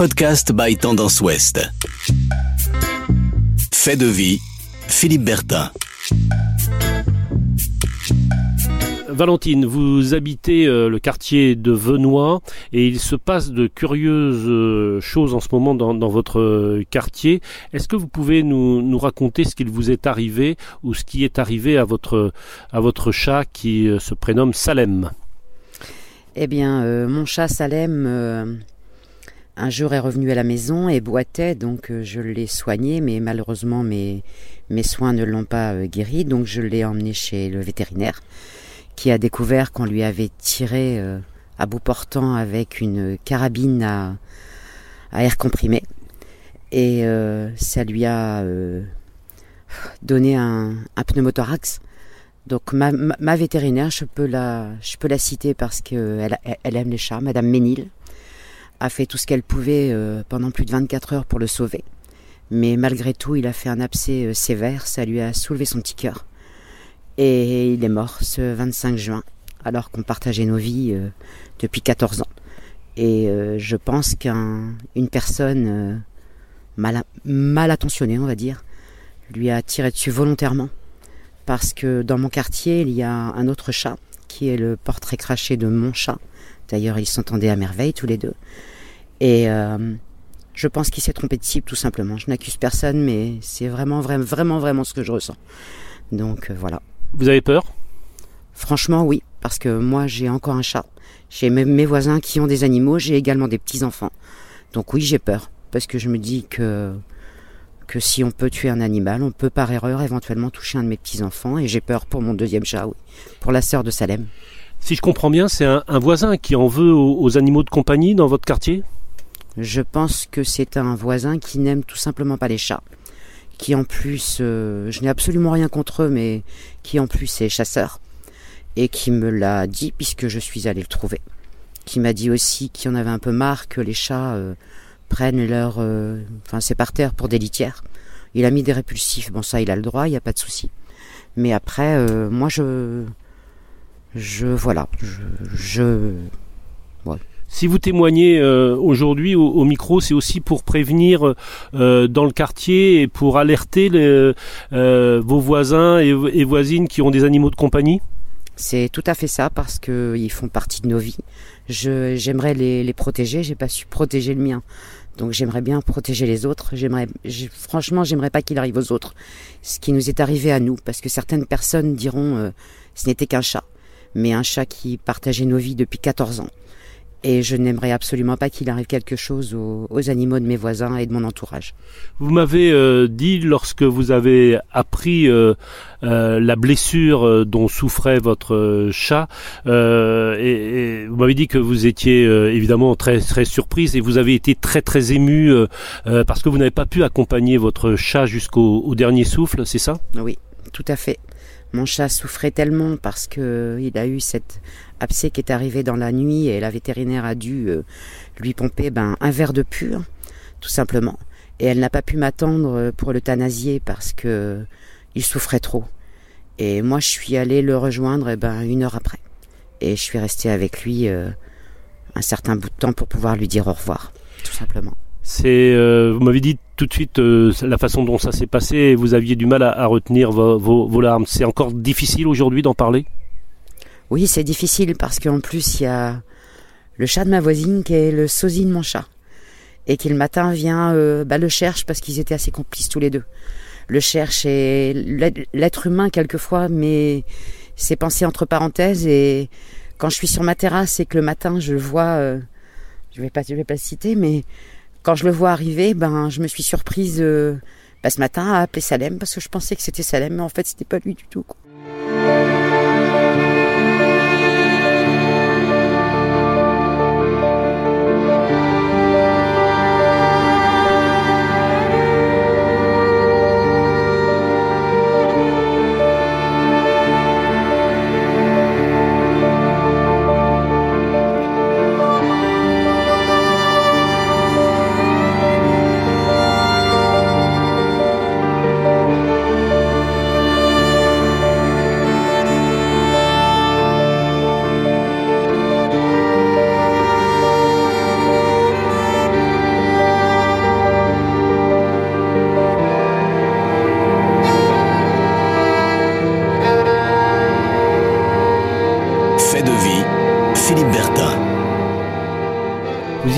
Podcast by Tendance Ouest. Fait de vie, Philippe Bertin. Valentine, vous habitez euh, le quartier de Venoy et il se passe de curieuses euh, choses en ce moment dans, votre euh, quartier. Est-ce que vous pouvez nous, raconter ce qu'il vous est arrivé ou ce qui est arrivé à votre, à votre chat qui se prénomme Salem? Eh bien, mon chat Salem un jour est revenu à la maison et boitait, donc je l'ai soigné, mais malheureusement mes, mes soins ne l'ont pas guéri, donc je l'ai emmené chez le vétérinaire qui a découvert qu'on lui avait tiré euh, à bout portant avec une carabine à, air comprimé. Et euh, ça lui a euh, donné un, pneumothorax. Donc ma, vétérinaire, je peux la, je peux la citer parce qu'elle elle aime les chats, Madame Ménil, a fait tout ce qu'elle pouvait pendant plus de 24 heures pour le sauver. Mais malgré tout, il a fait un abcès sévère, ça lui a soulevé son petit cœur. Et il est mort ce 25 juin, alors qu'on partageait nos vies euh, depuis 14 ans. Et euh, je pense qu'une personne euh, mal, mal attentionnée, on va dire, lui a tiré dessus volontairement. Parce que dans mon quartier, il y a un autre chat, qui est le portrait craché de mon chat. D'ailleurs, ils s'entendaient à merveille tous les deux. Et je pense qu'il s'est trompé de cible, tout simplement. Je n'accuse personne, mais c'est vraiment, vraiment, vraiment, vraiment ce que je ressens. Donc voilà. Vous avez peur? Franchement, oui, parce que moi j'ai encore un chat. J'ai mes voisins qui ont des animaux, j'ai également des petits-enfants. Donc oui, j'ai peur, parce que je me dis que, que si on peut tuer un animal, on peut par erreur éventuellement toucher un de mes petits-enfants, et j'ai peur pour mon deuxième chat, oui, pour la sœur de Salem. Si je comprends bien, c'est un, voisin qui en veut aux, animaux de compagnie dans votre quartier? Je pense que c'est un voisin qui n'aime tout simplement pas les chats qui en plus, euh, je n'ai absolument rien contre eux, mais qui en plus est chasseur, et qui me l'a dit puisque je suis allé le trouver. Qui m'a dit aussi qu'il en avait un peu marre que les chats euh, prennent leur... Euh, enfin, c'est par terre pour des litières. Il a mis des répulsifs, bon ça il a le droit, il n'y a pas de souci. Mais après, moi je... Je... Voilà, je si vous témoignez euh, aujourd'hui au, micro, c'est aussi pour prévenir euh, dans le quartier et pour alerter euh, vos voisins et, voisines qui ont des animaux de compagnie C'est tout à fait ça parce qu'ils font partie de nos vies. j'aimerais les, les protéger, j'ai pas su protéger le mien. Donc j'aimerais bien protéger les autres. J'aimerais, franchement, j'aimerais pas qu'il arrive aux autres. Ce qui nous est arrivé à nous, parce que certaines personnes diront ce n'était qu'un chat, mais un chat qui partageait nos vies depuis 14 ans. Et je n'aimerais absolument pas qu'il arrive quelque chose aux, animaux de mes voisins et de mon entourage. Vous m'avez euh, dit lorsque vous avez appris euh, euh, la blessure dont souffrait votre chat, et, vous m'avez dit que vous étiez évidemment très très surprise et vous avez été très très ému parce que vous n'avez pas pu accompagner votre chat jusqu'au dernier souffle, c'est ça? Oui, tout à fait. Mon chat souffrait tellement parce que il a eu cette abcès qui est arrivé dans la nuit et la vétérinaire a dû euh, lui pomper ben, un verre de pur, tout simplement. Et elle n'a pas pu m'attendre pour l'euthanasier parce que il souffrait trop. Et moi, je suis allé le rejoindre eh ben, une heure après. Et je suis resté avec lui euh, un certain bout de temps pour pouvoir lui dire au revoir, tout simplement. Euh, vous m'avez dit tout de suite la façon dont ça s'est passé et vous aviez du mal à, retenir vos larmes. C'est encore difficile aujourd'hui d'en parler? Oui, c'est difficile parce qu'en plus, il y a le chat de ma voisine qui est le sosie de mon chat. Et qui le matin vient, euh, bah, le cherche parce qu'ils étaient assez complices tous les deux. Le cherche et l'être humain quelquefois, mais c'est pensé entre parenthèses. Et quand je suis sur ma terrasse et que le matin je le vois, euh, je vais pas, vais pas le citer, mais quand je le vois arriver, ben je me suis surprise euh, bah, ce matin à appeler Salem parce que je pensais que c'était Salem, mais en fait c'était pas lui du tout.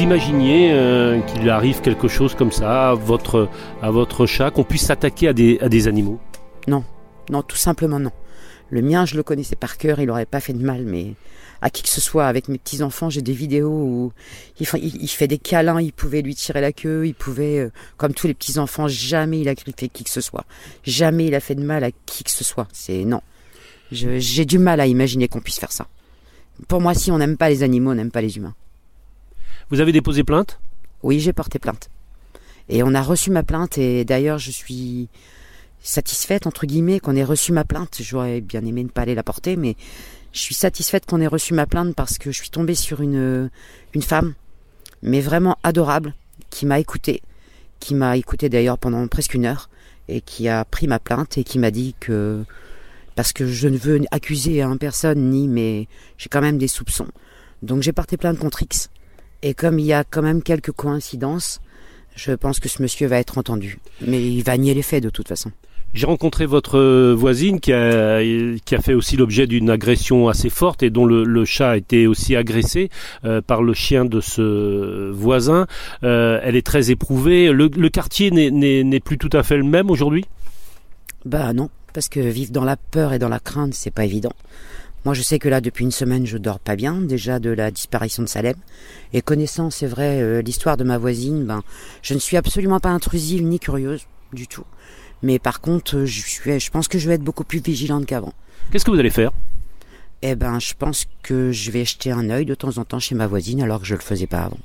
Imaginiez euh, qu'il arrive quelque chose comme ça à votre, à votre chat, qu'on puisse s'attaquer à des, à des animaux? Non, non, tout simplement non. Le mien, je le connaissais par cœur, il n'aurait pas fait de mal, mais à qui que ce soit, avec mes petits-enfants, j'ai des vidéos où il fait, des câlins, il pouvait lui tirer la queue, il pouvait, euh, comme tous les petits-enfants, jamais il a griffé qui que ce soit. Jamais il a fait de mal à qui que ce soit. C'est non. J'ai du mal à imaginer qu'on puisse faire ça. Pour moi, si on n'aime pas les animaux, on n'aime pas les humains. Vous avez déposé plainte? Oui, j'ai porté plainte. Et on a reçu ma plainte, et d'ailleurs, je suis satisfaite, entre guillemets, qu'on ait reçu ma plainte. J'aurais bien aimé ne pas aller la porter, mais je suis satisfaite qu'on ait reçu ma plainte parce que je suis tombée sur une, une femme, mais vraiment adorable, qui m'a écoutée, qui m'a écoutée d'ailleurs pendant presque une heure, et qui a pris ma plainte et qui m'a dit que, parce que je ne veux accuser personne ni, mais j'ai quand même des soupçons. Donc j'ai porté plainte contre X. Et comme il y a quand même quelques coïncidences, je pense que ce monsieur va être entendu. Mais il va nier les faits de toute façon. J'ai rencontré votre voisine qui a, qui a fait aussi l'objet d'une agression assez forte et dont le, le chat a été aussi agressé euh, par le chien de ce voisin. Euh, elle est très éprouvée. Le, le quartier n'est plus tout à fait le même aujourd'hui? Bah non, parce que vivre dans la peur et dans la crainte, c'est pas évident. Moi, je sais que là, depuis une semaine, je dors pas bien, déjà de la disparition de Salem. Et connaissant, c'est vrai, euh, l'histoire de ma voisine, ben, je ne suis absolument pas intrusive ni curieuse du tout. Mais par contre, je, suis, je pense que je vais être beaucoup plus vigilante qu'avant. Qu'est-ce que vous allez faire? Eh ben, je pense que je vais jeter un œil de temps en temps chez ma voisine alors que je le faisais pas avant.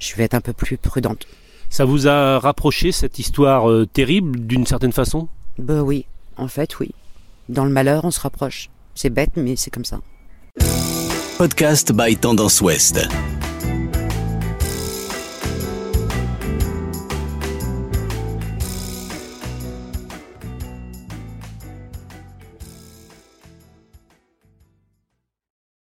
Je vais être un peu plus prudente. Ça vous a rapproché cette histoire euh, terrible d'une certaine façon? Ben oui, en fait oui. Dans le malheur, on se rapproche. C'est bête, mais c'est comme ça. Podcast by Tendance Ouest.